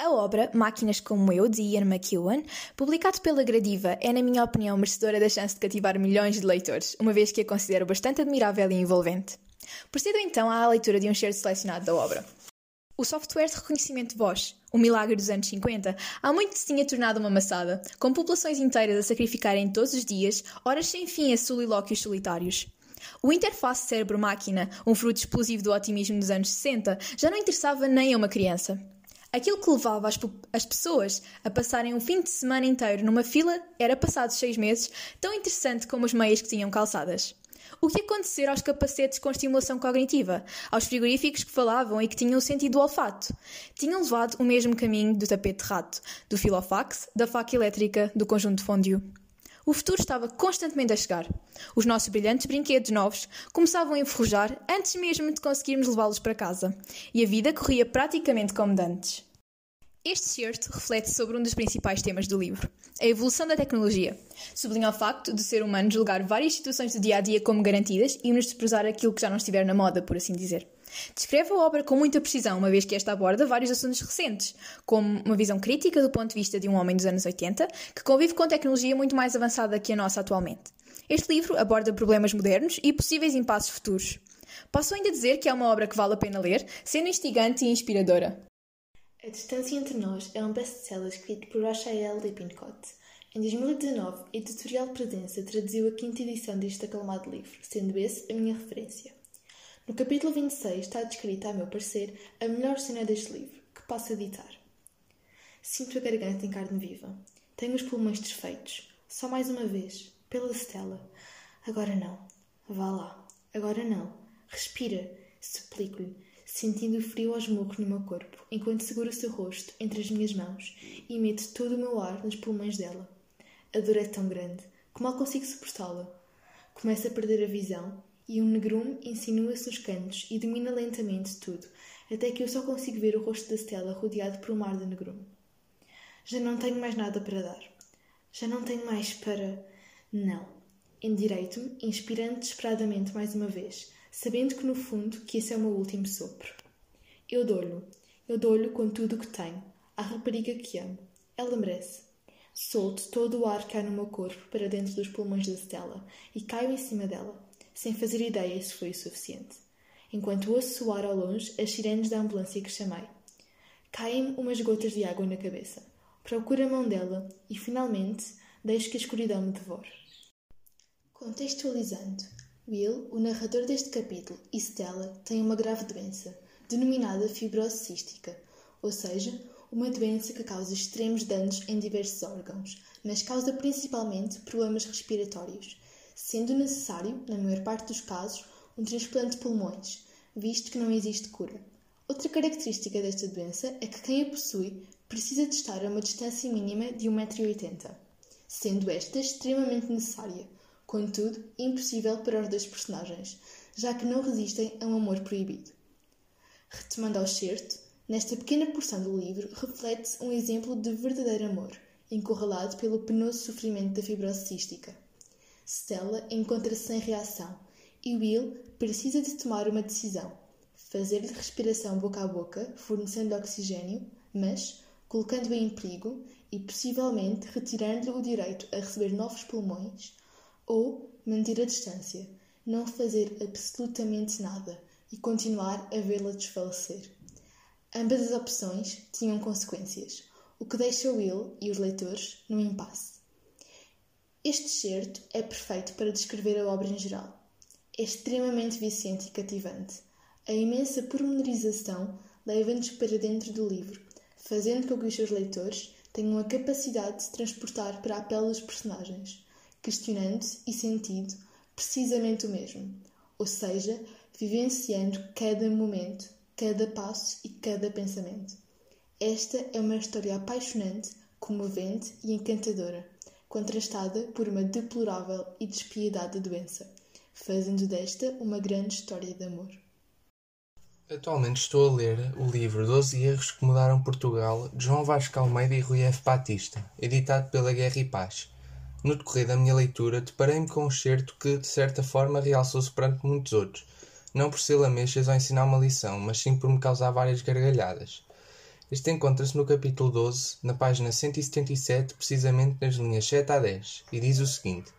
A obra Máquinas como Eu, de Ian McEwan, publicado pela Gradiva, é, na minha opinião, merecedora da chance de cativar milhões de leitores, uma vez que a considero bastante admirável e envolvente. Procedo então à leitura de um excerto selecionado da obra. O software de reconhecimento de voz, o milagre dos anos 50, há muito se tinha tornado uma maçada, com populações inteiras a sacrificarem todos os dias horas sem fim a solilóquios solitários. O interface cérebro-máquina, um fruto explosivo do otimismo dos anos 60, já não interessava nem a uma criança. Aquilo que levava as, as, pessoas a passarem um fim de semana inteiro numa fila era, passados seis meses, tão interessante como as meias que tinham calçadas. O que acontecer aos capacetes com estimulação cognitiva, aos frigoríficos que falavam e que tinham sentido do olfato? Tinham levado o mesmo caminho do tapete de rato, do filofax, da faca elétrica, do conjunto fondue. O futuro estava constantemente a chegar. Os nossos brilhantes brinquedos novos começavam a enferrujar antes mesmo de conseguirmos levá-los para casa, e a vida corria praticamente como dantes. Este certo reflete sobre um dos principais temas do livro, a evolução da tecnologia. Sublinha o facto de ser humano julgar várias situações do dia a dia como garantidas e menosprezar aquilo que já não estiver na moda, por assim dizer. Descreve a obra com muita precisão, uma vez que esta aborda vários assuntos recentes, como uma visão crítica do ponto de vista de um homem dos anos 80 que convive com tecnologia muito mais avançada que a nossa atualmente. Este livro aborda problemas modernos e possíveis impasses futuros. Posso ainda dizer que é uma obra que vale a pena ler, sendo instigante e inspiradora. A Distância Entre Nós é um best-seller escrito por Rachael Lippincott. Em 2019, a Editorial Presença traduziu a quinta edição deste aclamado livro, sendo esse a minha referência. No capítulo 26 está descrita, a meu parecer, a melhor cena deste livro, que posso editar. Sinto a garganta em carne viva. Tenho os pulmões desfeitos. Só mais uma vez. Pela Stella. Agora não. Vá lá. Agora não. Respira. Suplico-lhe sentindo o frio aos murros no meu corpo, enquanto seguro o seu rosto entre as minhas mãos e meto todo o meu ar nos pulmões dela. A dor é tão grande que mal consigo suportá-la. Começo a perder a visão e um negrume insinua-se nos cantos e domina lentamente tudo, até que eu só consigo ver o rosto da Stella rodeado por um mar de negrume. Já não tenho mais nada para dar. Já não tenho mais para. Não. Endireito-me, inspirando desesperadamente mais uma vez, sabendo que no fundo que esse é o meu último sopro. Eu dou-lhe, eu dou-lhe com tudo o que tenho, à rapariga que amo. Ela merece. Solto todo o ar que há no meu corpo para dentro dos pulmões da Stella e caio em cima dela, sem fazer ideia se foi o suficiente. Enquanto ouço soar ao longe as sirenes da ambulância que chamei. Caem-me umas gotas de água na cabeça. Procuro a mão dela e, finalmente, deixo que a escuridão me devore. Contextualizando, Will, o narrador deste capítulo, e Stella têm uma grave doença, denominada fibrose cística, ou seja, uma doença que causa extremos danos em diversos órgãos, mas causa principalmente problemas respiratórios, sendo necessário, na maior parte dos casos, um transplante de pulmões, visto que não existe cura. Outra característica desta doença é que quem a possui precisa de estar a uma distância mínima de 1,80m, sendo esta extremamente necessária contudo, impossível para os dois personagens, já que não resistem a um amor proibido. Retomando ao certo, nesta pequena porção do livro reflete-se um exemplo de verdadeiro amor, encurralado pelo penoso sofrimento da fibrose cística. Stella encontra-se sem reação e Will precisa de tomar uma decisão: fazer-lhe respiração boca a boca, fornecendo oxigênio, mas colocando-a em perigo e possivelmente retirando-lhe o direito a receber novos pulmões ou manter a distância, não fazer absolutamente nada e continuar a vê-la desfalecer. Ambas as opções tinham consequências, o que deixa Will e os leitores num impasse. Este certo é perfeito para descrever a obra em geral. É extremamente viciante e cativante. A imensa pormenorização leva-nos para dentro do livro, fazendo com que os seus leitores tenham a capacidade de se transportar para a pele dos personagens questionando e sentindo precisamente o mesmo, ou seja, vivenciando cada momento, cada passo e cada pensamento. Esta é uma história apaixonante, comovente e encantadora, contrastada por uma deplorável e despiedada doença, fazendo desta uma grande história de amor. Atualmente estou a ler o livro Doze Erros que Mudaram Portugal de João Vasco Almeida e Rui F. Batista, editado pela Guerra e Paz. No decorrer da minha leitura, deparei-me com um excerto que, de certa forma, realçou-se perante muitos outros, não por ser lamechas ou ensinar uma lição, mas sim por me causar várias gargalhadas. Este encontra-se no capítulo 12, na página 177, precisamente nas linhas 7 a 10, e diz o seguinte: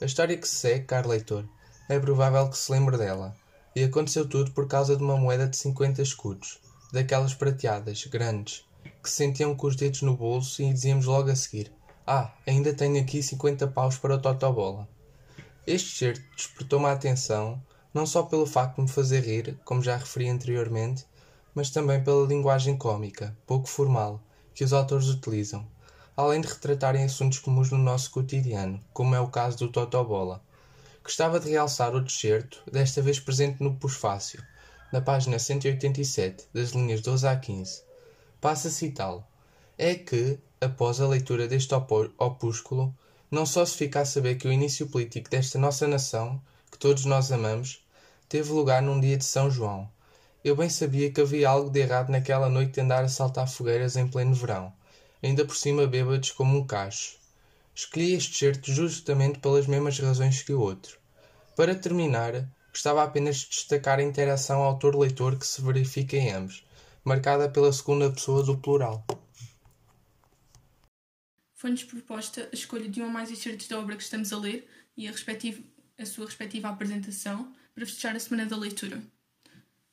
A história que se segue, caro leitor, é provável que se lembre dela, e aconteceu tudo por causa de uma moeda de 50 escudos, daquelas prateadas, grandes, que se sentiam com os dedos no bolso e dizíamos logo a seguir: Ah, ainda tenho aqui 50 paus para o Totobola. Este certo despertou-me a atenção, não só pelo facto de me fazer rir, como já referi anteriormente, mas também pela linguagem cômica, pouco formal, que os autores utilizam, além de retratarem assuntos comuns no nosso cotidiano, como é o caso do Totobola. Gostava de realçar o excerto, desta vez presente no Pusfácio, na página 187, das linhas 12 a 15. Passo a citá-lo. É que, após a leitura deste opúsculo, não só se fica a saber que o início político desta nossa nação, que todos nós amamos, teve lugar num dia de São João, eu bem sabia que havia algo de errado naquela noite de andar a saltar fogueiras em pleno verão, ainda por cima bêbados como um cacho. Escolhi este certo justamente pelas mesmas razões que o outro. Para terminar, gostava apenas de destacar a interação autor-leitor que se verifica em ambos, marcada pela segunda pessoa do plural. Foi-nos proposta a escolha de um ou mais excertos da obra que estamos a ler e a, a sua respectiva apresentação para fechar a semana da leitura.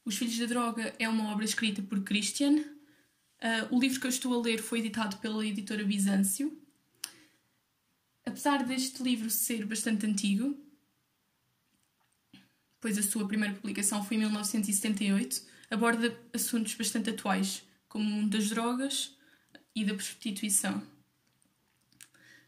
Os Filhos da Droga é uma obra escrita por Christian. Uh, o livro que eu estou a ler foi editado pela editora Bizâncio. Apesar deste livro ser bastante antigo, pois a sua primeira publicação foi em 1978, aborda assuntos bastante atuais, como o mundo das drogas e da prostituição.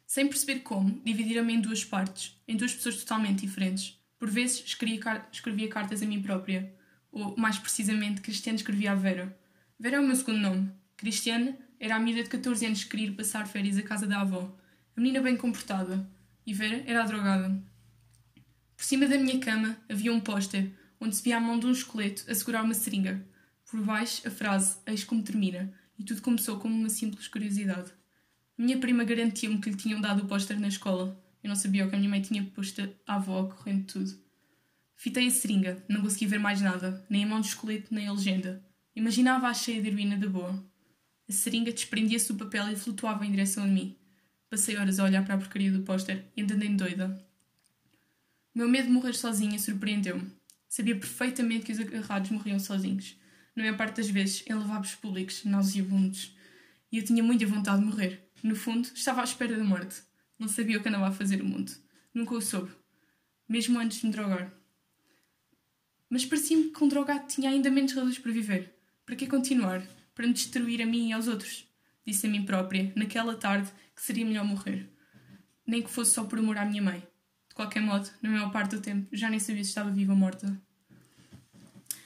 Sem perceber como, dividiram-me em duas partes, em duas pessoas totalmente diferentes. Por vezes escrevia, escrevia cartas a mim própria, ou mais precisamente, Cristiano escrevia a Vera. Vera é o meu segundo nome. Cristiane era a miúda de 14 anos que queria ir passar férias à casa da avó. A menina bem comportada. E Vera era a drogada. Por cima da minha cama havia um póster, onde se via a mão de um esqueleto a segurar uma seringa. Por baixo, a frase Eis como termina. E tudo começou como uma simples curiosidade. Minha prima garantiu-me que lhe tinham dado o póster na escola. Eu não sabia o que a minha mãe tinha posto à avó correndo tudo. Fitei a seringa, não consegui ver mais nada, nem a mão do esqueleto, nem a legenda. Imaginava-a cheia de heroína da boa. A seringa desprendia-se do papel e flutuava em direção a mim. Passei horas a olhar para a porcaria do póster e andei doida. O meu medo de morrer sozinha surpreendeu-me. Sabia perfeitamente que os agarrados morriam sozinhos. Na maior parte das vezes, em lavabos públicos, nauseabundos. E eu tinha muita vontade de morrer. No fundo, estava à espera da morte. Não sabia o que andava a fazer o mundo. Nunca o soube. Mesmo antes de me drogar mas parecia-me que um drogado tinha ainda menos razões para viver. Para que continuar? Para me destruir a mim e aos outros? Disse a mim própria, naquela tarde, que seria melhor morrer. Nem que fosse só por amor à minha mãe. De qualquer modo, na maior parte do tempo, já nem sabia se estava viva ou morta.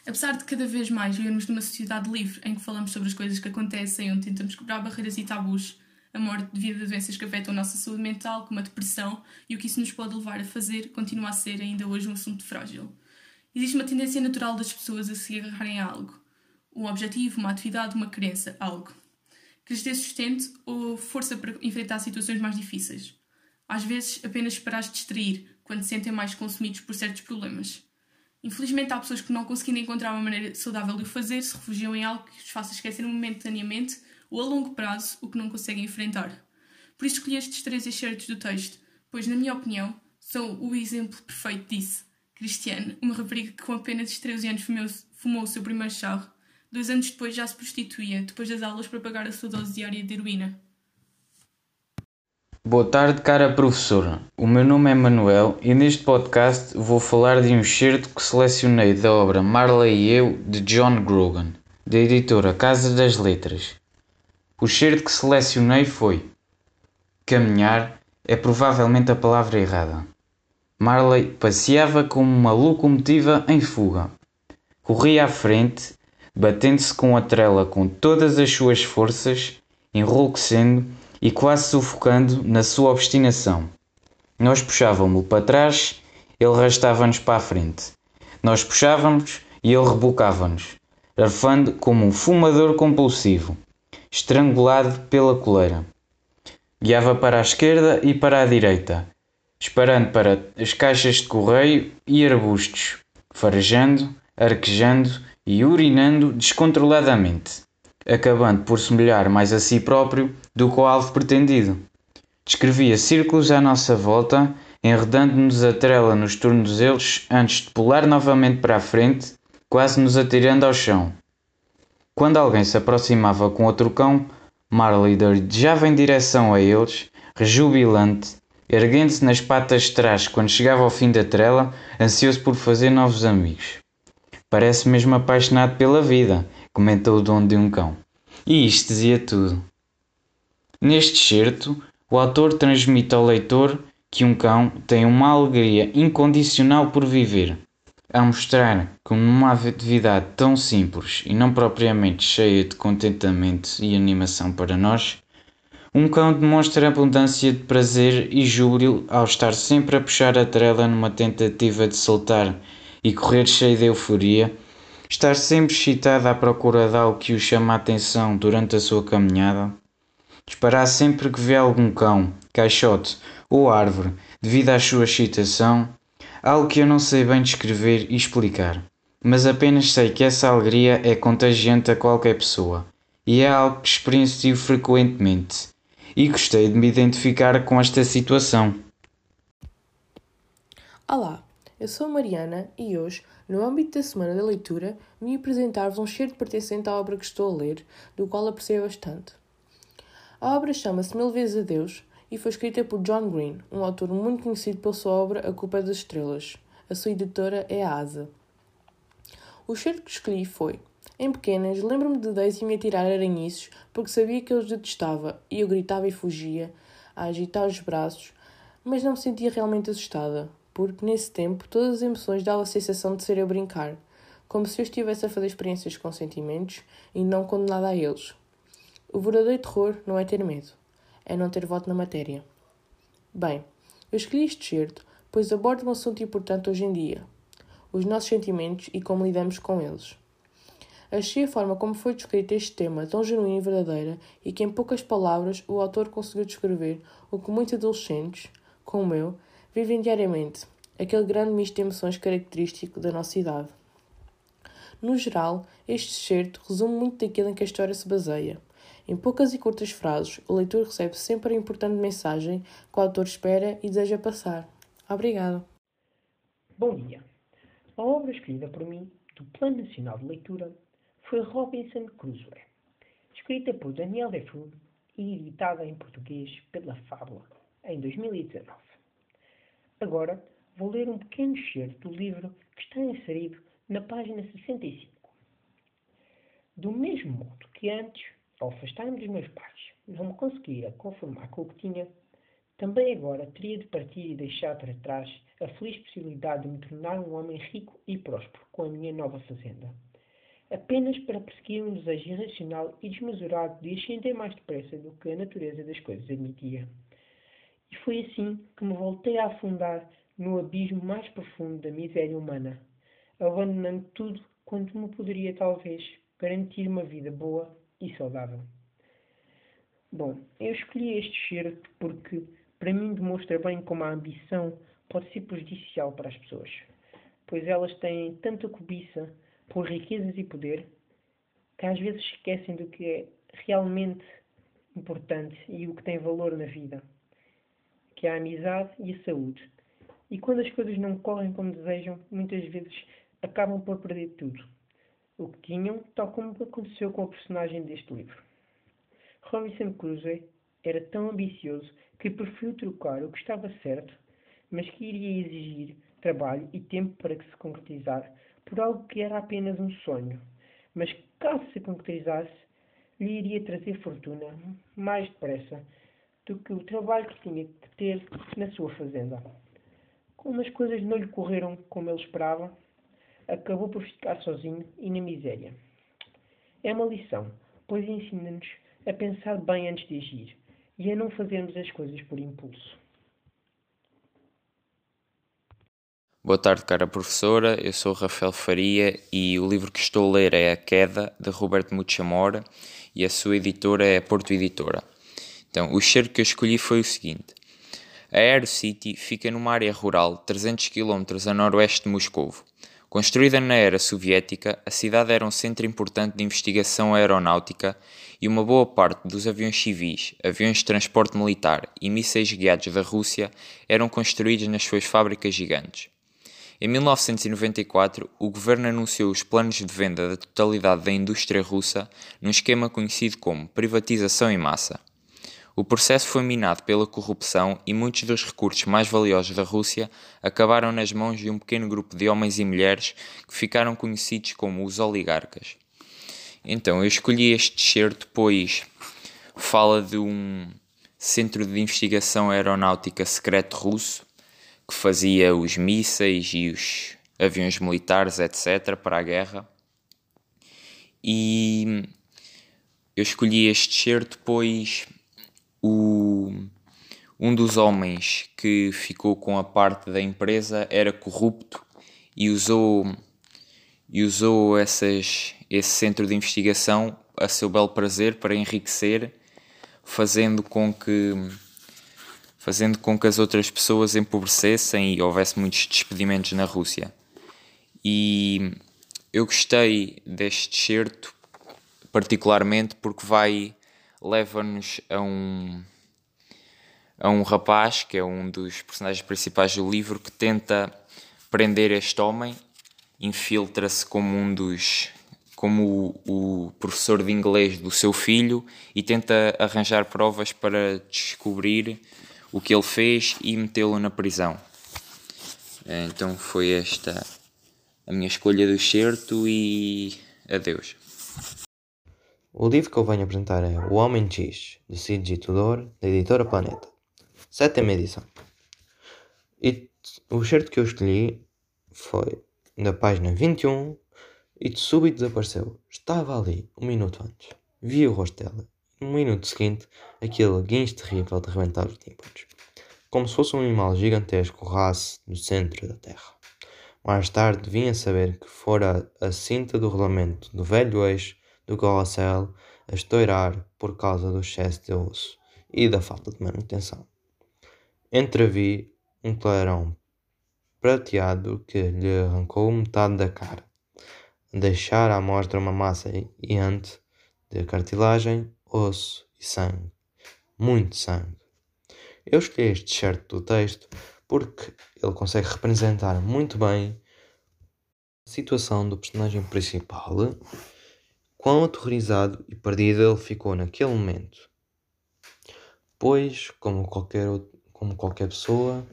Apesar de cada vez mais vivermos numa sociedade livre em que falamos sobre as coisas que acontecem, onde tentamos quebrar barreiras e tabus, a morte devido a doenças que afetam a nossa saúde mental, como a depressão, e o que isso nos pode levar a fazer, continua a ser ainda hoje um assunto frágil. Existe uma tendência natural das pessoas a se agarrarem a algo. Um objetivo, uma atividade, uma crença, algo. Que lhes dê sustento ou força para enfrentar situações mais difíceis. Às vezes, apenas para as distrair, quando se sentem mais consumidos por certos problemas. Infelizmente, há pessoas que não conseguindo encontrar uma maneira saudável de o fazer, se refugiam em algo que os faça esquecer momentaneamente ou a longo prazo o que não conseguem enfrentar. Por isso escolhi estes três excertos do texto, pois, na minha opinião, são o exemplo perfeito disso. Cristiane, uma rapariga que com apenas 13 anos fumou, fumou o seu primeiro charro. Dois anos depois já se prostituía, depois das aulas para pagar a sua dose diária de heroína. Boa tarde, cara professora. O meu nome é Manuel e neste podcast vou falar de um excerto que selecionei da obra Marley e Eu de John Grogan, da editora Casa das Letras. O excerto que selecionei foi Caminhar é provavelmente a palavra errada. Marley passeava como uma locomotiva em fuga. Corria à frente, batendo-se com a trela com todas as suas forças, enrouquecendo e quase sufocando na sua obstinação. Nós puxávamos-lo para trás, ele arrastava-nos para a frente. Nós puxávamos e ele rebocava-nos, arfando como um fumador compulsivo, estrangulado pela coleira. Guiava para a esquerda e para a direita, disparando para as caixas de correio e arbustos, farejando, arquejando e urinando descontroladamente. acabando por se melhor mais a si próprio do que ao alvo pretendido. Descrevia círculos à nossa volta, enredando-nos a trela nos tornozelos antes de pular novamente para a frente, quase nos atirando ao chão. Quando alguém se aproximava com outro cão, Marley dardejava em direção a eles, rejubilante, erguendo-se nas patas de trás quando chegava ao fim da trela, ansioso por fazer novos amigos. Parece mesmo apaixonado pela vida, comentou o dono de um cão. E isto dizia tudo. Neste certo, o autor transmite ao leitor que um cão tem uma alegria incondicional por viver, a mostrar que numa atividade tão simples e não propriamente cheia de contentamento e animação para nós, um cão demonstra abundância de prazer e júbilo ao estar sempre a puxar a trela numa tentativa de soltar e correr cheio de euforia, estar sempre excitado à procura de algo que o chama a atenção durante a sua caminhada, disparar sempre que vê algum cão, caixote ou árvore devido à sua excitação, algo que eu não sei bem descrever e explicar, mas apenas sei que essa alegria é contagiante a qualquer pessoa. E é algo que experiencio frequentemente e gostei de me identificar com esta situação. Olá, eu sou a Mariana e hoje, no âmbito da Semana da Leitura, vim apresentar-vos um cheiro pertencente à obra que estou a ler, do qual aprecio bastante. A obra chama-se Mil Vezes a Deus e foi escrita por John Green, um autor muito conhecido pela sua obra A Culpa das Estrelas. A sua editora é a Asa. O cheiro que escolhi foi em pequenas, lembro-me de Daisy me atirar aranhiços porque sabia que eu os detestava e eu gritava e fugia, a agitar os braços, mas não me sentia realmente assustada, porque nesse tempo todas as emoções davam a sensação de ser eu brincar, como se eu estivesse a fazer experiências com sentimentos e não condenada a eles. O verdadeiro terror não é ter medo, é não ter voto na matéria. Bem, eu escolhi este certo pois aborda um assunto importante hoje em dia: os nossos sentimentos e como lidamos com eles. Achei a forma como foi descrito este tema tão genuína e verdadeira e que, em poucas palavras, o autor conseguiu descrever o que muitos adolescentes, como eu, vivem diariamente, aquele grande misto de emoções característico da nossa idade. No geral, este excerto resume muito daquilo em que a história se baseia. Em poucas e curtas frases, o leitor recebe sempre a importante mensagem que o autor espera e deseja passar. Obrigado. Bom dia. A obra escolhida por mim, do Plano Nacional de Leitura, foi Robinson Crusoe, escrita por Daniel Defoe e editada em português pela Fábula, em 2019. Agora vou ler um pequeno excerto do livro que está inserido na página 65. Do mesmo modo que antes, ao afastar-me dos meus pais, não me conseguira conformar com o que tinha, também agora teria de partir e deixar para trás a feliz possibilidade de me tornar um homem rico e próspero com a minha nova fazenda apenas para perseguir um desejo irracional e desmesurado de ascender mais depressa do que a natureza das coisas admitia. E foi assim que me voltei a afundar no abismo mais profundo da miséria humana, abandonando tudo quanto me poderia, talvez, garantir uma vida boa e saudável. Bom, eu escolhi este cheiro porque, para mim, demonstra bem como a ambição pode ser prejudicial para as pessoas, pois elas têm tanta cobiça por riquezas e poder, que às vezes esquecem do que é realmente importante e o que tem valor na vida, que é a amizade e a saúde. E quando as coisas não correm como desejam, muitas vezes acabam por perder tudo. O que tinham, tal como aconteceu com a personagem deste livro. Robinson Crusoe era tão ambicioso que preferiu trocar o que estava certo, mas que iria exigir trabalho e tempo para que se concretizar por algo que era apenas um sonho, mas caso se concretizasse, lhe iria trazer fortuna mais depressa do que o trabalho que tinha que ter na sua fazenda. Como as coisas não lhe correram como ele esperava, acabou por ficar sozinho e na miséria. É uma lição, pois ensina-nos a pensar bem antes de agir e a não fazermos as coisas por impulso. Boa tarde, cara professora. Eu sou Rafael Faria e o livro que estou a ler é A Queda, de Roberto Muchamora, e a sua editora é Porto Editora. Então, o cheiro que eu escolhi foi o seguinte. A Aero City fica numa área rural 300 km a noroeste de Moscovo. Construída na era soviética, a cidade era um centro importante de investigação aeronáutica e uma boa parte dos aviões civis, aviões de transporte militar e mísseis guiados da Rússia eram construídos nas suas fábricas gigantes. Em 1994, o governo anunciou os planos de venda da totalidade da indústria russa num esquema conhecido como privatização em massa. O processo foi minado pela corrupção e muitos dos recursos mais valiosos da Rússia acabaram nas mãos de um pequeno grupo de homens e mulheres que ficaram conhecidos como os oligarcas. Então, eu escolhi este certo pois fala de um centro de investigação aeronáutica secreto russo que fazia os mísseis e os aviões militares, etc., para a guerra. E eu escolhi este certo pois o, um dos homens que ficou com a parte da empresa era corrupto e usou, e usou essas, esse centro de investigação a seu belo prazer para enriquecer, fazendo com que fazendo com que as outras pessoas empobrecessem e houvesse muitos despedimentos na Rússia. E eu gostei deste certo particularmente porque vai leva-nos a um a um rapaz que é um dos personagens principais do livro que tenta prender este homem, infiltra-se como um dos como o, o, professor de inglês do seu filho e tenta arranjar provas para descobrir o que ele fez e metê-lo na prisão. Então foi esta a minha escolha do certo e adeus. O livro que eu venho apresentar é O Homem X, de Cid Tudor, da editora Planeta. Sétima edição. E o certo que eu escolhi foi da página 21 e de súbito desapareceu. Estava ali um minuto antes. Vi o rosto dela. No minuto seguinte, aquele guincho terrível de rebentar os tímpanos. Como se fosse um animal gigantesco race no centro da terra. Mais tarde vinha saber que fora a cinta do rolamento do velho eixo do carrossel a estourar por causa do excesso de osso e da falta de manutenção. Entrevi um clarão prateado que lhe arrancou metade da cara, deixar à mostra uma massa iante de cartilagem, osso e sangue. Muito sangue. Eu escolhi este certo do texto porque ele consegue representar muito bem a situação do personagem principal quão aterrorizado e perdido ele ficou naquele momento. Pois, como qualquer, como qualquer pessoa,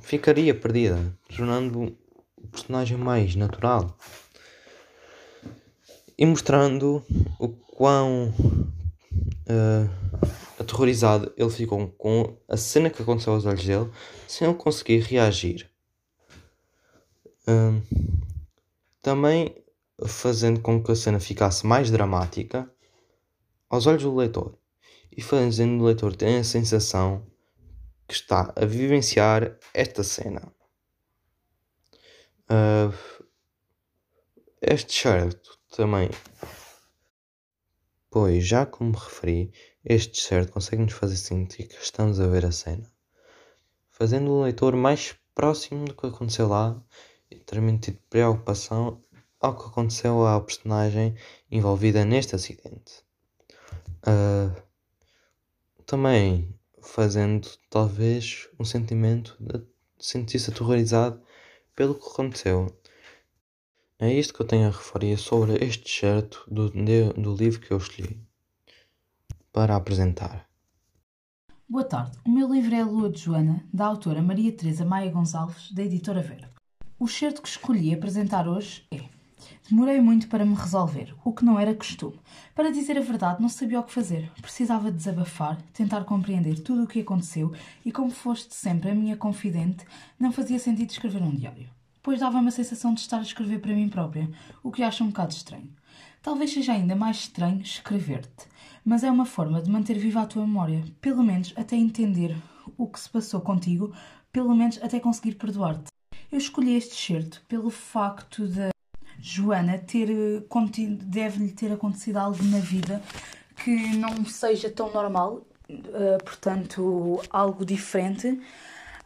ficaria perdida, tornando o personagem mais natural e mostrando o quão uh, aterrorizado ele ficou com a cena que aconteceu aos olhos dele sem ele conseguir reagir. Uh, também fazendo com que a cena ficasse mais dramática aos olhos do leitor e fazendo o leitor ter a sensação que está a vivenciar esta cena. Uh, este certo também, pois já como referi, este certo consegue-nos fazer sentir que estamos a ver a cena, fazendo o leitor mais próximo do que aconteceu lá e transmitir preocupação ao que aconteceu à personagem envolvida neste acidente. Uh, também fazendo talvez um sentimento de sentir-se aterrorizado pelo que aconteceu. É isto que eu tenho a referir sobre este certo do, do livro que eu escolhi para apresentar. Boa tarde, o meu livro é A Lua de Joana, da autora Maria Teresa Maia Gonçalves, da editora Vera. O certo que escolhi apresentar hoje é Demorei muito para me resolver, o que não era costume. Para dizer a verdade, não sabia o que fazer. Precisava desabafar, tentar compreender tudo o que aconteceu e, como foste sempre a minha confidente, não fazia sentido escrever um diário. Pois dava-me a sensação de estar a escrever para mim própria, o que acho um bocado estranho. Talvez seja ainda mais estranho escrever-te, mas é uma forma de manter viva a tua memória, pelo menos até entender o que se passou contigo, pelo menos até conseguir perdoar-te. Eu escolhi este excerto pelo facto de Joana ter deve-lhe ter acontecido algo na vida que não seja tão normal, uh, portanto, algo diferente.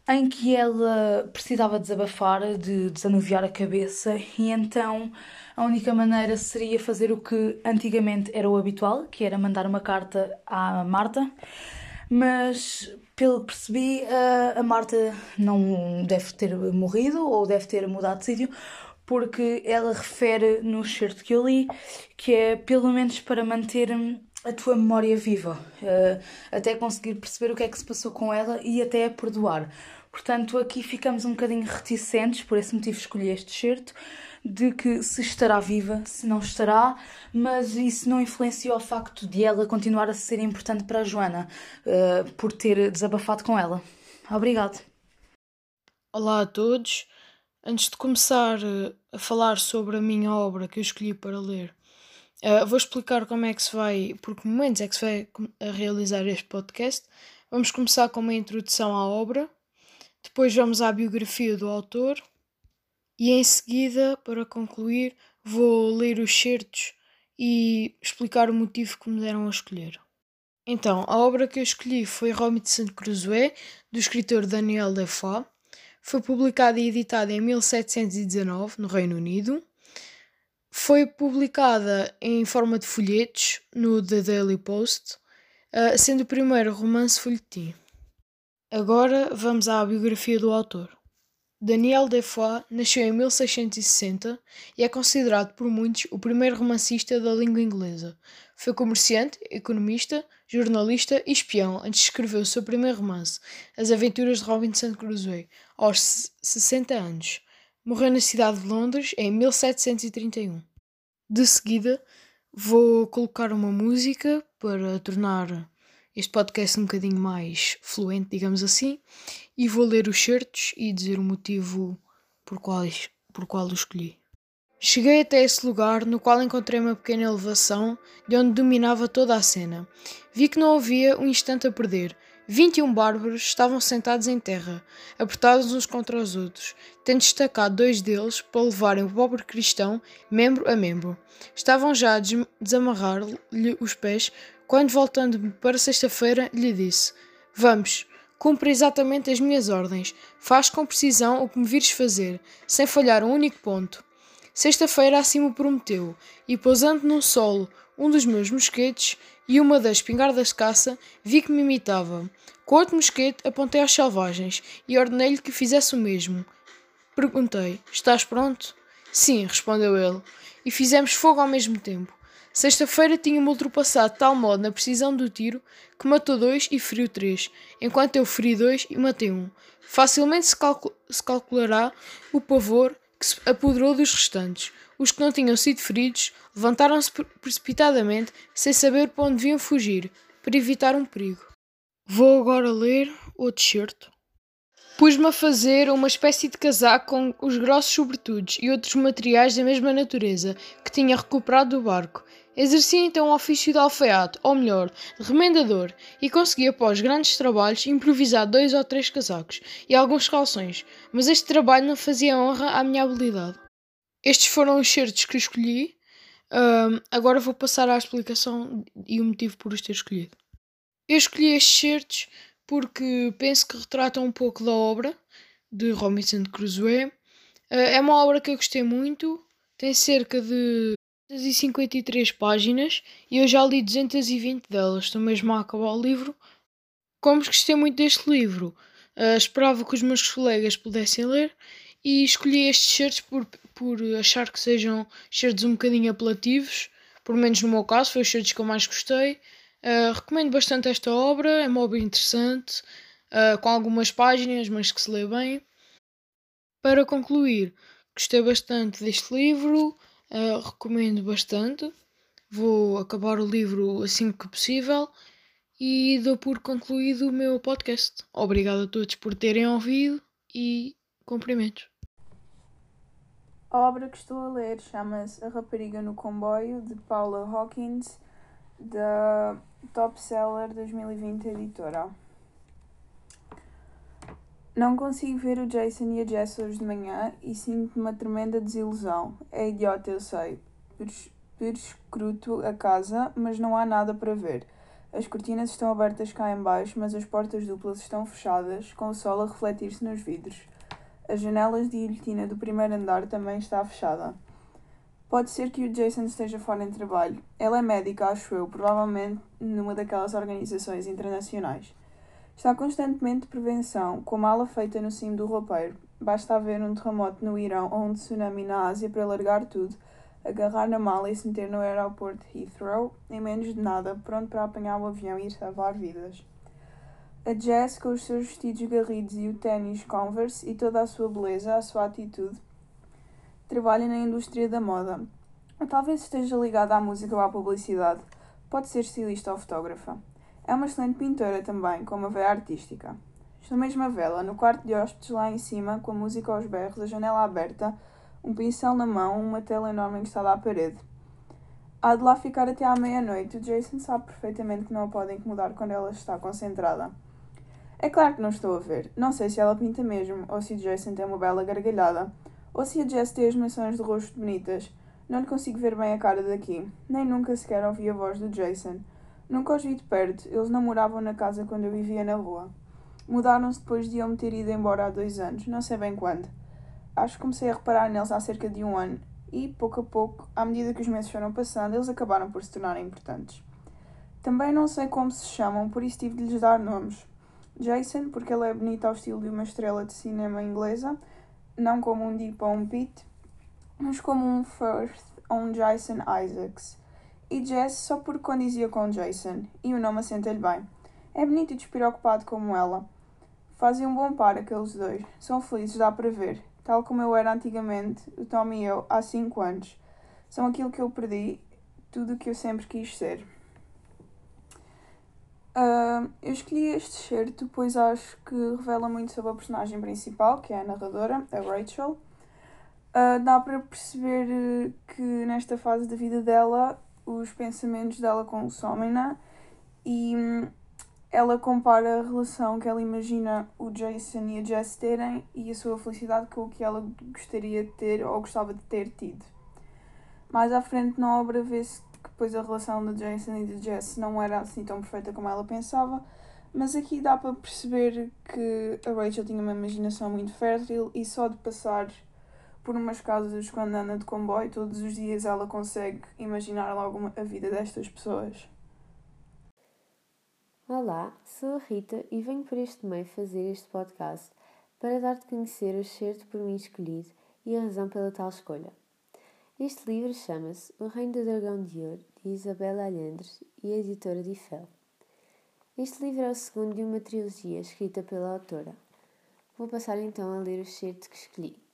em que ela precisava desabafar, de desanuviar a cabeça, e então a única maneira seria fazer o que antigamente era o habitual, que era mandar uma carta à Marta, mas pelo que percebi, a Marta não deve ter morrido ou deve ter mudado de sítio, porque ela refere no certo que eu li que é pelo menos para manter a tua memória viva, uh, até conseguir perceber o que é que se passou com ela e até a perdoar. Portanto, aqui ficamos um bocadinho reticentes, por esse motivo escolhi este certo, de que se estará viva, se não estará, mas isso não influencia o facto de ela continuar a ser importante para a Joana, uh, por ter desabafado com ela. Obrigado. Olá a todos. Antes de começar eh, a falar sobre a minha obra que eu escolhi para ler, uh, vou explicar como é que se vai, por que momentos é que se vai realizar este podcast. Vamos começar com uma introdução à obra, depois vamos à biografia do autor e em seguida, para concluir, vou ler os certos e explicar o motivo que me deram a escolher. Então, a obra que eu escolhi foi Robinson Crusoe, do escritor Daniel Defoe. Foi publicada e editada em 1719 no Reino Unido. Foi publicada em forma de folhetos no The Daily Post, eh, sendo o primeiro romance folhetim. Agora vamos à biografia do autor. Daniel Defoe nasceu em 1660 e é considerado por muitos o primeiro romancista da língua inglesa. Foi comerciante, economista, jornalista e espião antes de escrever o seu primeiro romance, As Aventuras de Robinson Crusoe, aos 60 anos. Morreu na cidade de Londres em 1731. De seguida, vou colocar uma música para tornar este podcast um bocadinho mais fluente, digamos assim, e vou ler os certos e dizer o motivo por, quais, por qual o escolhi. Cheguei até esse lugar, no qual encontrei uma pequena elevação, de onde dominava toda a cena. Vi que não havia um instante a perder. Vinte e um bárbaros estavam sentados em terra, apertados uns contra os outros, tendo destacado dois deles para levarem o pobre cristão membro a membro. Estavam já a desamarrar-lhe os pés, quando, voltando-me para sexta-feira, lhe disse: Vamos, cumpre exatamente as minhas ordens, faz com precisão o que me vires fazer, sem falhar um único ponto. Sexta-feira assim me prometeu, e pousando num solo um dos meus mosquetes e uma das espingardas de caça, vi que me imitava. Com outro mosquete apontei aos selvagens e ordenei-lhe que fizesse o mesmo. Perguntei: Estás pronto? Sim, respondeu ele, e fizemos fogo ao mesmo tempo. Sexta-feira tinha-me ultrapassado de tal modo na precisão do tiro que matou dois e feriu três, enquanto eu feri dois e matei um. Facilmente se, calcul se calculará o pavor que se apoderou dos restantes. Os que não tinham sido feridos levantaram-se precipitadamente, sem saber para onde deviam fugir, para evitar um perigo. Vou agora ler o deserto. Pus-me a fazer uma espécie de casaco com os grossos sobretudos e outros materiais da mesma natureza que tinha recuperado do barco. Exerci então o ofício de alfaiate, ou melhor, de remendador, e consegui, após grandes trabalhos, improvisar dois ou três casacos e alguns calções, mas este trabalho não fazia honra à minha habilidade. Estes foram os certos que escolhi. Um, agora vou passar à explicação e o motivo por os ter escolhido. Eu escolhi estes certos porque penso que retratam um pouco da obra de Robinson Crusoe. Uh, é uma obra que eu gostei muito, tem cerca de 253 páginas e eu já li 220 delas. Estou mesmo a acabar o livro. Como gostei muito deste livro, uh, esperava que os meus colegas pudessem ler e escolhi estes certos por, por achar que sejam certos um bocadinho apelativos. Por menos no meu caso, foi os certos que eu mais gostei. Uh, recomendo bastante esta obra, é uma obra interessante, uh, com algumas páginas, mas que se lê bem. Para concluir, gostei bastante deste livro. Uh, recomendo bastante. Vou acabar o livro assim que possível e dou por concluído o meu podcast. Obrigado a todos por terem ouvido e cumprimentos. A obra que estou a ler chama-se A Rapariga no Comboio, de Paula Hawkins, da Top Seller 2020 editora. Não consigo ver o Jason e a Jess hoje de manhã e sinto uma tremenda desilusão. É idiota, eu sei. Perscruto a casa, mas não há nada para ver. As cortinas estão abertas cá em baixo, mas as portas duplas estão fechadas, com o sol a refletir-se nos vidros. As janelas de guilhotina do primeiro andar também está fechada. Pode ser que o Jason esteja fora em trabalho. Ela é médica, acho eu, provavelmente numa daquelas organizações internacionais. Está constantemente de prevenção, com mala feita no cimo do roupeiro. Basta haver um terremoto no Irão ou um tsunami na Ásia para largar tudo, agarrar na mala e se meter no aeroporto Heathrow em menos de nada, pronto para apanhar o avião e salvar vidas. A Jess, com os seus vestidos garridos e o ténis Converse e toda a sua beleza, a sua atitude, trabalha na indústria da moda. Ou talvez esteja ligada à música ou à publicidade. Pode ser estilista ou fotógrafa. É uma excelente pintora também, com uma veia artística. Estou mesmo a vê-la, no quarto de hóspedes lá em cima, com a música aos berros, a janela aberta, um pincel na mão, uma tela enorme encostada à parede. Há de lá ficar até à meia-noite. O Jason sabe perfeitamente que não a pode incomodar quando ela está concentrada. É claro que não estou a ver. Não sei se ela pinta mesmo, ou se o Jason tem uma bela gargalhada, ou se a Jess tem as maçãs de rosto bonitas. Não lhe consigo ver bem a cara daqui. Nem nunca sequer ouvi a voz do Jason. Nunca os vi de perto, eles não moravam na casa quando eu vivia na rua. Mudaram-se depois de eu me ter ido embora há dois anos, não sei bem quando. Acho que comecei a reparar neles há cerca de um ano e, pouco a pouco, à medida que os meses foram passando, eles acabaram por se tornarem importantes. Também não sei como se chamam, por isso tive de lhes dar nomes. Jason, porque ele é bonito ao estilo de uma estrela de cinema inglesa, não como um Deep ou um Pete, mas como um Firth ou um Jason Isaacs e Jess só porque condizia com Jason, e o nome assenta-lhe bem. É bonito e despreocupado como ela. Fazem um bom par aqueles dois. São felizes, dá para ver. Tal como eu era antigamente, o Tom e eu, há cinco anos. São aquilo que eu perdi, tudo o que eu sempre quis ser. Uh, eu escolhi este certo pois acho que revela muito sobre a personagem principal, que é a narradora, a Rachel. Uh, dá para perceber que nesta fase da vida dela os pensamentos dela consomem-na e hum, ela compara a relação que ela imagina o Jason e a Jess terem e a sua felicidade com o que ela gostaria de ter ou gostava de ter tido. Mais à frente na obra vê-se que depois a relação do Jason e da Jess não era assim tão perfeita como ela pensava, mas aqui dá para perceber que a Rachel tinha uma imaginação muito fértil e só de passar por umas casas quando anda de comboio, todos os dias ela consegue imaginar logo a vida destas pessoas. Olá, sou a Rita e venho por este meio fazer este podcast para dar-te conhecer o certo por mim escolhido e a razão pela tal escolha. Este livro chama-se O Reino do Dragão de Ouro, de Isabela Alhandres e a editora de Ifel. Este livro é o segundo de uma trilogia escrita pela autora. Vou passar então a ler o certo que escolhi.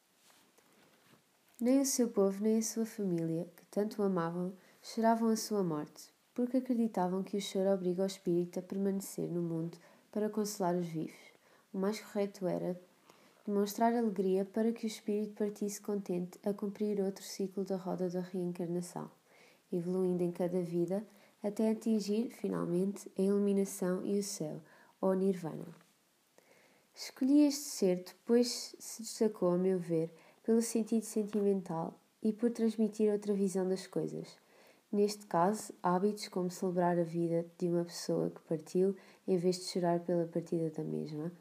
Nem o seu povo nem a sua família, que tanto o amavam, choravam a sua morte, porque acreditavam que o choro obriga o espírito a permanecer no mundo para consolar os vivos. O mais correto era demonstrar alegria para que o espírito partisse contente a cumprir outro ciclo da roda da reencarnação, evoluindo em cada vida até atingir, finalmente, a iluminação e o céu, ou nirvana. Escolhi este certo, pois se destacou, a meu ver, pelo sentido sentimental e por transmitir outra visão das coisas. Neste caso, hábitos como celebrar a vida de uma pessoa que partiu em vez de chorar pela partida da mesma.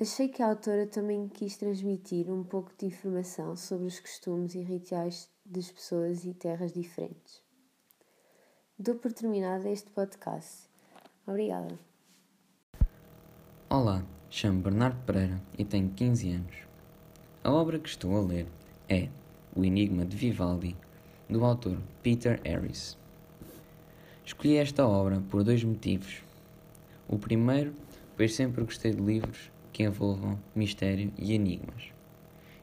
Achei que a autora também quis transmitir um pouco de informação sobre os costumes e rituais das pessoas e terras diferentes. Dou por terminado este podcast. Obrigada. Olá, chamo Bernardo Pereira e tenho 15 anos. A obra que estou a ler é O Enigma de Vivaldi, do autor Peter Harris. Escolhi esta obra por dois motivos. O primeiro, pois sempre gostei de livros que envolvam mistério e enigmas.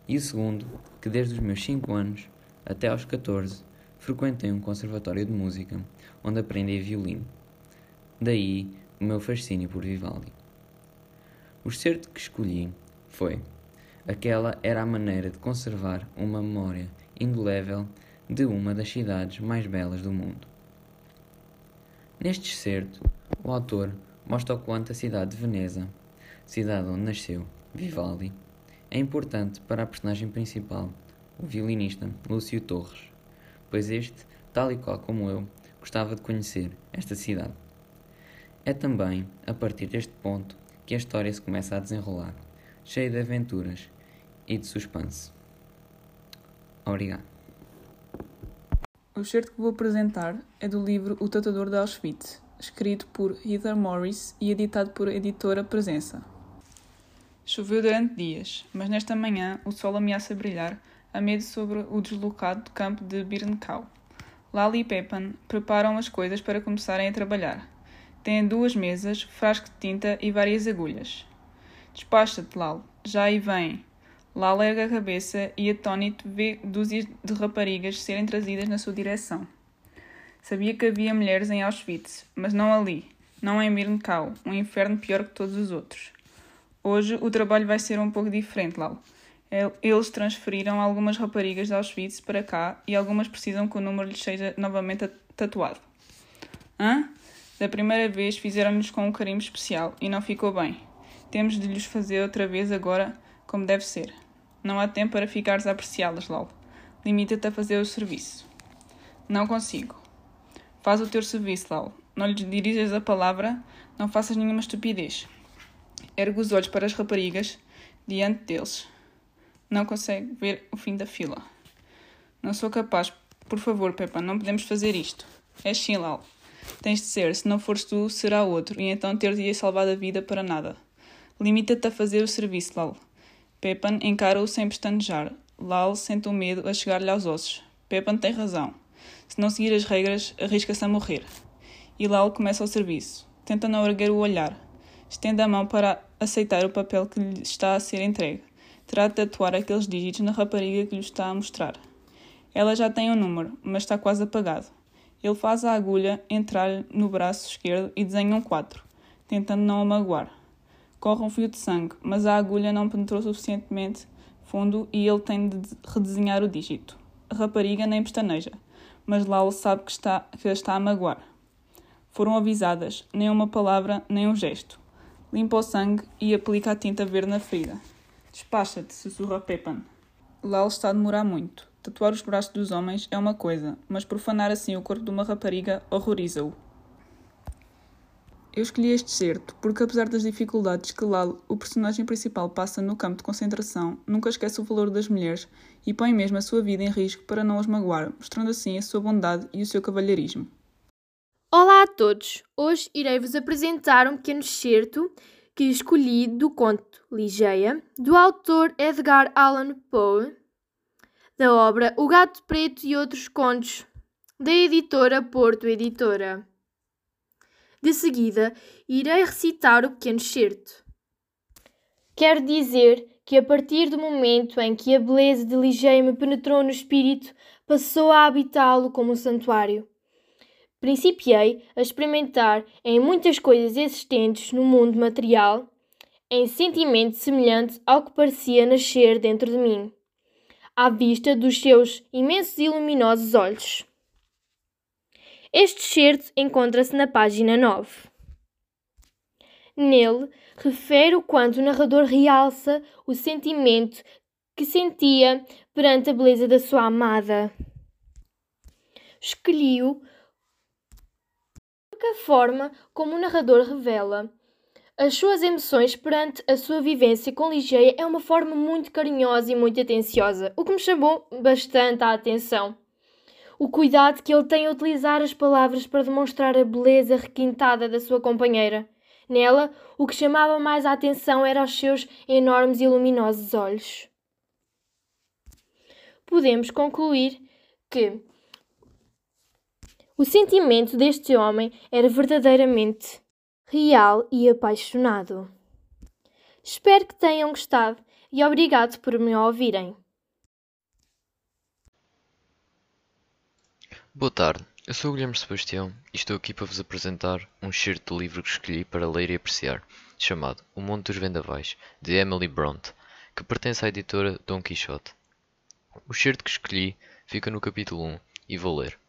E o segundo, que desde os meus 5 anos até aos 14 frequentei um conservatório de música onde aprendi violino. Daí o meu fascínio por Vivaldi. O certo que escolhi foi Aquela era a maneira de conservar uma memória indelével de uma das cidades mais belas do mundo. Neste excerto, o autor mostra o quanto a cidade de Veneza, cidade onde nasceu Vivaldi, é importante para a personagem principal, o violinista Lúcio Torres, pois este, tal e qual como eu, gostava de conhecer esta cidade. É também a partir deste ponto que a história se começa a desenrolar, cheia de aventuras e de suspense. Obrigado. O certo que vou apresentar é do livro O Tatuador de Auschwitz, escrito por Heather Morris e editado por editora Presença. Choveu durante dias, mas nesta manhã o sol ameaça brilhar a medo sobre o deslocado campo de Birnenau. Lali e Peppan preparam as coisas para começarem a trabalhar. Têm duas mesas, frasco de tinta e várias agulhas. Despacha-te, Lal. Já aí vem. Lal erga a cabeça e atônito vê dúzias de raparigas serem trazidas na sua direção. Sabia que havia mulheres em Auschwitz, mas não ali, não em Birnenau, um inferno pior que todos os outros. Hoje o trabalho vai ser um pouco diferente, Lal. Eles transferiram algumas raparigas de Auschwitz para cá e algumas precisam que o número lhes seja novamente tatuado. Hã? Da primeira vez fizeram-nos com um carimbo especial e não ficou bem. Temos de lhes fazer outra vez agora como deve ser. Não há tempo para ficares a apreciá-las, Lal. Limita-te a fazer o serviço. Não consigo. Faz o teu serviço, Lal. Não lhes dirijas a palavra, não faças nenhuma estupidez. Ergue os olhos para as raparigas diante deles. Não consegue ver o fim da fila. Não sou capaz. Por favor, Peppa, não podemos fazer isto. És sim, Lal. Tens de ser. Se não fores tu, será outro. E então ter-te salvado a vida para nada. Limita-te a fazer o serviço, Lal. Peppan encara-o sem pestanejar. Lal sente o medo a chegar-lhe aos ossos. Peppan tem razão. Se não seguir as regras, arrisca-se a morrer. E Lal começa o serviço. Tenta não erguer o olhar. Estende a mão para aceitar o papel que lhe está a ser entregue. Terá de tatuar aqueles dígitos na rapariga que lhe está a mostrar. Ela já tem um número, mas está quase apagado. Ele faz a agulha entrar no braço esquerdo e desenha um 4, tentando não a magoar. Corre um fio de sangue, mas a agulha não penetrou suficientemente fundo e ele tem de redesenhar o dígito. A rapariga nem pestaneja, mas Lalo sabe que, está, que a está a magoar. Foram avisadas, nem uma palavra, nem um gesto. Limpa o sangue e aplica a tinta verde na ferida. Despacha-te, sussurra Peppan. Lal está a demorar muito. Tatuar os braços dos homens é uma coisa, mas profanar assim o corpo de uma rapariga horroriza-o. Eu escolhi este certo porque, apesar das dificuldades que Lal, o personagem principal, passa no campo de concentração, nunca esquece o valor das mulheres e põe mesmo a sua vida em risco para não as magoar, mostrando assim a sua bondade e o seu cavalheirismo. Olá a todos! Hoje irei-vos apresentar um pequeno certo que escolhi do conto Ligeia, do autor Edgar Allan Poe, da obra O Gato Preto e Outros Contos, da editora Porto Editora. De seguida, irei recitar o pequeno excerto. Quero dizer que a partir do momento em que a beleza de Ligeia me penetrou no espírito, passou a habitá-lo como um santuário. Principiei a experimentar em muitas coisas existentes no mundo material, em sentimento semelhante ao que parecia nascer dentro de mim, à vista dos seus imensos e luminosos olhos. Este excerto encontra-se na página 9. Nele, refere o quanto o narrador realça o sentimento que sentia perante a beleza da sua amada. Escolhi-o a forma como o narrador revela as suas emoções perante a sua vivência com Ligeia é uma forma muito carinhosa e muito atenciosa, o que me chamou bastante a atenção. O cuidado que ele tem a utilizar as palavras para demonstrar a beleza requintada da sua companheira. Nela, o que chamava mais a atenção era os seus enormes e luminosos olhos. Podemos concluir que o sentimento deste homem era verdadeiramente real e apaixonado. Espero que tenham gostado e obrigado por me ouvirem. Boa tarde, eu sou o Guilherme Sebastião e estou aqui para vos apresentar um certo do livro que escolhi para ler e apreciar, chamado O Mundo dos Vendavais, de Emily Bront, que pertence à editora Dom Quixote. O certo que escolhi fica no capítulo 1 e vou ler.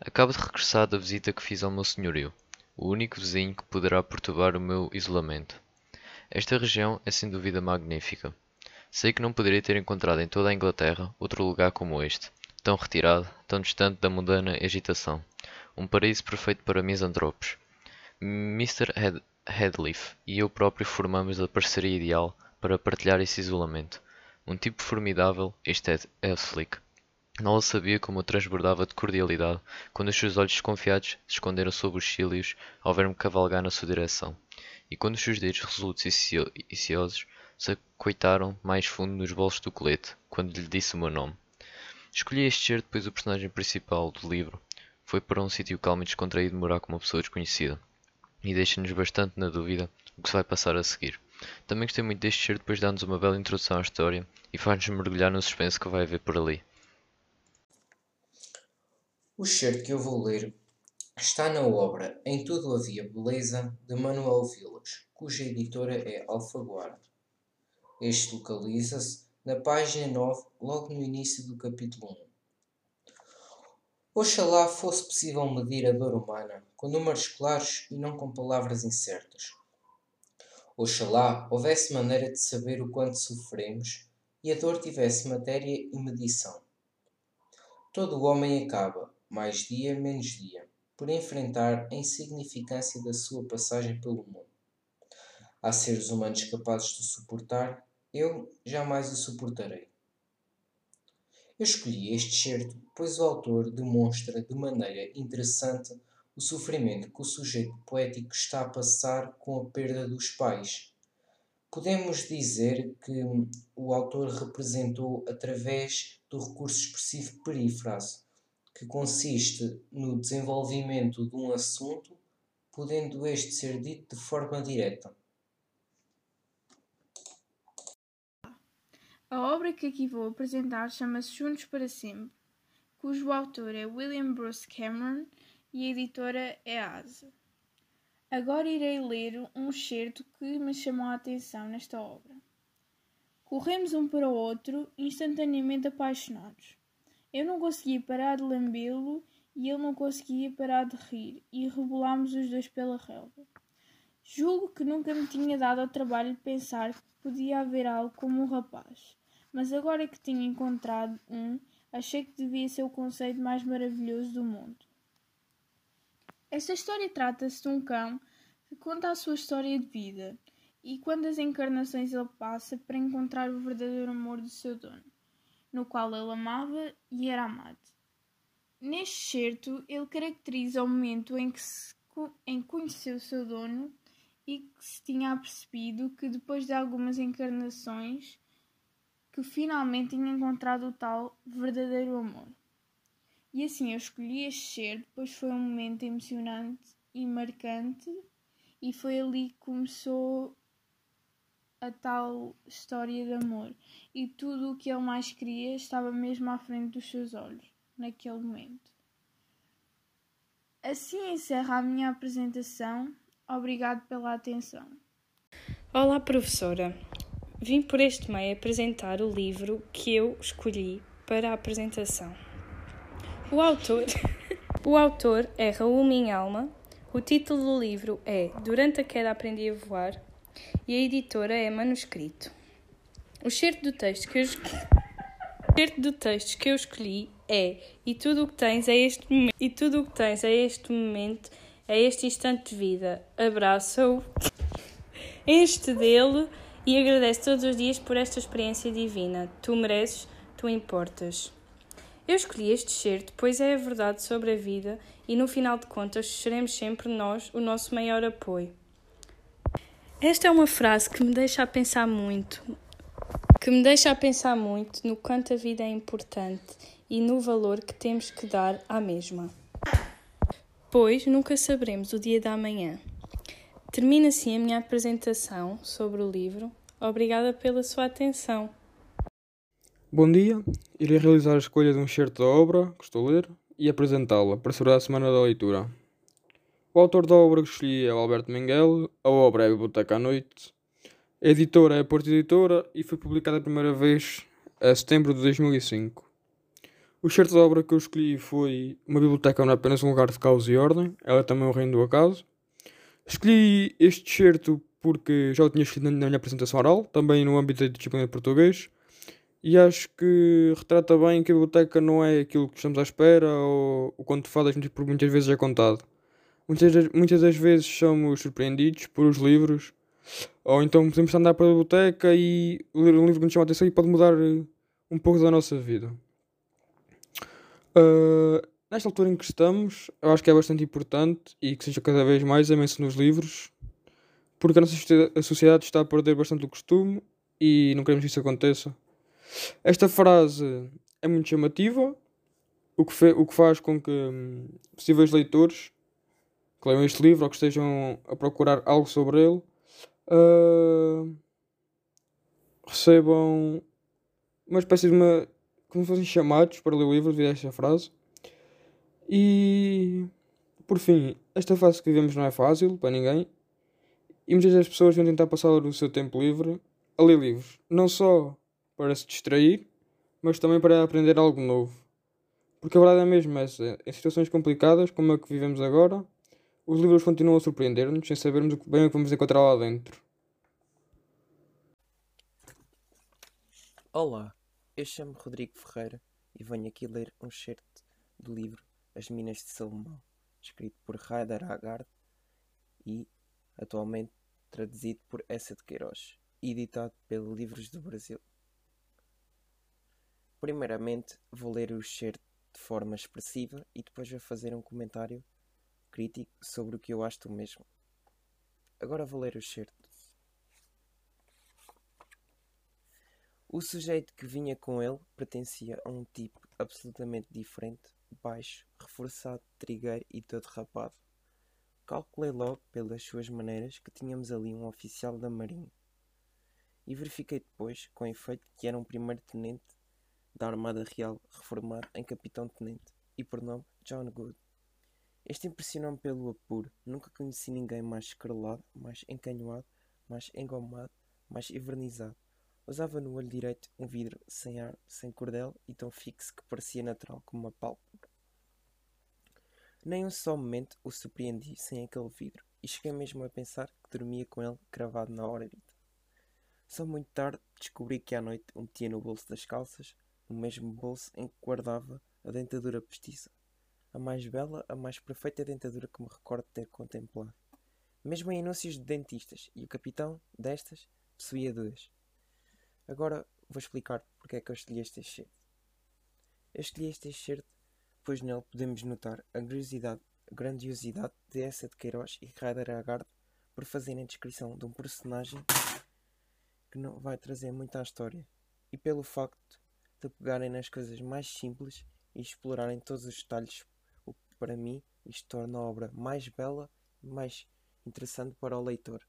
Acabo de regressar da visita que fiz ao meu senhorio, o único vizinho que poderá perturbar o meu isolamento. Esta região é sem dúvida magnífica. Sei que não poderia ter encontrado em toda a Inglaterra outro lugar como este, tão retirado, tão distante da mundana agitação. Um paraíso perfeito para misantropos. Mr. Head Headleaf e eu próprio formamos a parceria ideal para partilhar esse isolamento. Um tipo formidável, este é Elflick. Não sabia como eu transbordava de cordialidade quando os seus olhos desconfiados se esconderam sob os cílios ao ver-me cavalgar na sua direção, e quando os seus dedos resolutos e ciosos se acoitaram mais fundo nos bolsos do colete, quando lhe disse o meu nome. Escolhi este ser depois o personagem principal do livro foi para um sítio calmo e descontraído morar com uma pessoa desconhecida, e deixa-nos bastante na dúvida o que se vai passar a seguir. Também gostei muito deste ser depois de dar-nos uma bela introdução à história e faz-nos mergulhar no suspense que vai haver por ali. O certo que eu vou ler está na obra Em Tudo Havia Beleza, de Manuel Vilas, cuja editora é Alfaguara. Este localiza-se na página 9, logo no início do capítulo 1. Oxalá fosse possível medir a dor humana com números claros e não com palavras incertas. Oxalá houvesse maneira de saber o quanto sofremos e a dor tivesse matéria e medição. Todo o homem acaba, mais dia menos dia, por enfrentar a insignificância da sua passagem pelo mundo. Há seres humanos capazes de suportar, eu jamais o suportarei. Eu escolhi este certo pois o autor demonstra de maneira interessante o sofrimento que o sujeito poético está a passar com a perda dos pais. Podemos dizer que o autor representou através do recurso expressivo perífrase, que consiste no desenvolvimento de um assunto, podendo este ser dito de forma direta. A obra que aqui vou apresentar chama-se Juntos para Sempre, cujo autor é William Bruce Cameron e a editora é Asa. Agora irei ler um excerto que me chamou a atenção nesta obra. Corremos um para o outro, instantaneamente apaixonados. Eu não conseguia parar de lambê-lo e ele não conseguia parar de rir, e rebolámos os dois pela relva. Julgo que nunca me tinha dado ao trabalho de pensar que podia haver algo como um rapaz, mas agora que tinha encontrado um, achei que devia ser o conceito mais maravilhoso do mundo. Esta história trata-se de um cão que conta a sua história de vida e quantas encarnações ele passa para encontrar o verdadeiro amor do seu dono, no qual ele amava e era amado. Neste certo, ele caracteriza o momento em que, se, em conheceu o seu dono e que se tinha apercebido que depois de algumas encarnações que finalmente tinha encontrado o tal verdadeiro amor. E assim eu escolhi este ser, pois foi um momento emocionante e marcante, e foi ali que começou a tal história de amor. E tudo o que ele mais queria estava mesmo à frente dos seus olhos, naquele momento. Assim encerra a minha apresentação. Obrigado pela atenção. Olá, professora. Vim por este meio apresentar o livro que eu escolhi para a apresentação. O autor, o autor é Raul Minhalma. O título do livro é Durante a Queda Aprendi a Voar e a editora é Manuscrito. O certo do texto que eu, certo do texto que eu escolhi é e tudo o que tens é este momento, e tudo o que tens é este momento, é este instante de vida. Abraço-o. Este dele e agradece todos os dias por esta experiência divina. Tu mereces, tu importas. Eu escolhi este certo, pois é a verdade sobre a vida e no final de contas seremos sempre nós o nosso maior apoio. Esta é uma frase que me deixa a pensar muito, que me deixa a pensar muito no quanto a vida é importante e no valor que temos que dar à mesma. Pois nunca saberemos o dia da manhã. Termina assim a minha apresentação sobre o livro. Obrigada pela sua atenção. Bom dia, irei realizar a escolha de um certo da obra que estou a ler e apresentá-la para celebrar a Semana da Leitura. O autor da obra que escolhi é o Alberto Menguel, a obra é a Biblioteca à Noite, a editora é a Porta Editora e foi publicada a primeira vez em setembro de 2005. O certo da obra que eu escolhi foi Uma biblioteca não é apenas um lugar de caos e ordem, ela é também o reino do acaso. Escolhi este certo porque já o tinha escrito na minha apresentação oral, também no âmbito da disciplina de português, e acho que retrata bem que a biblioteca não é aquilo que estamos à espera ou o conto de fadas por muitas vezes é contado. Muitas, muitas das vezes somos surpreendidos por os livros, ou então podemos andar para a biblioteca e ler um livro que nos chama a atenção e pode mudar um pouco da nossa vida. Uh, nesta altura em que estamos, eu acho que é bastante importante e que seja cada vez mais a menção nos livros, porque a nossa sociedade está a perder bastante o costume e não queremos que isso aconteça. Esta frase é muito chamativa, o que, fe, o que faz com que hum, possíveis leitores que leiam este livro ou que estejam a procurar algo sobre ele uh, recebam uma espécie de uma. como se fossem chamados para ler o livro devido a esta frase. E por fim, esta fase que vivemos não é fácil para ninguém. E muitas das pessoas vão tentar passar o seu tempo livre a ler livros. Não só para se distrair, mas também para aprender algo novo. Porque a verdade é mesmo essa. Em situações complicadas, como a que vivemos agora, os livros continuam a surpreender-nos sem sabermos bem o que vamos encontrar lá dentro. Olá, eu chamo Rodrigo Ferreira e venho aqui ler um certo do livro As Minas de Salomão, escrito por Raider Haggard e atualmente traduzido por Essa de Queiroz editado pelo Livros do Brasil. Primeiramente, vou ler o excerto de forma expressiva e depois vou fazer um comentário crítico sobre o que eu acho do mesmo. Agora vou ler o excerto. O sujeito que vinha com ele pertencia a um tipo absolutamente diferente, baixo, reforçado, trigueiro e todo rapado. Calculei logo, pelas suas maneiras, que tínhamos ali um oficial da Marinha. E verifiquei depois, com efeito, que era um primeiro-tenente da Armada Real reformado em capitão-tenente e por nome John Good. Este impressionou-me pelo apuro. Nunca conheci ninguém mais escarelado, mais encanhoado, mais engomado, mais envernizado. Usava no olho direito um vidro sem ar, sem cordel e tão fixo que parecia natural como uma pálpebra. Nem um só momento o surpreendi sem aquele vidro, e cheguei mesmo a pensar que dormia com ele cravado na órbita. Só muito tarde descobri que à noite o metia no bolso das calças, no mesmo bolso em que guardava a dentadura postiça. A mais bela, a mais perfeita dentadura que me recordo ter contemplado. Mesmo em anúncios de dentistas, e o capitão destas possuía duas. Agora vou explicar porque é que eu escolhi este excerto. Eu escolhi este excerto pois nele podemos notar a grandiosidade, de essa de Queiroz e Ryder Haggard por fazerem a descrição de um personagem que não vai trazer muito à história e pelo facto de pegarem nas coisas mais simples e explorarem todos os detalhes, o que para mim isto torna a obra mais bela e mais interessante para o leitor.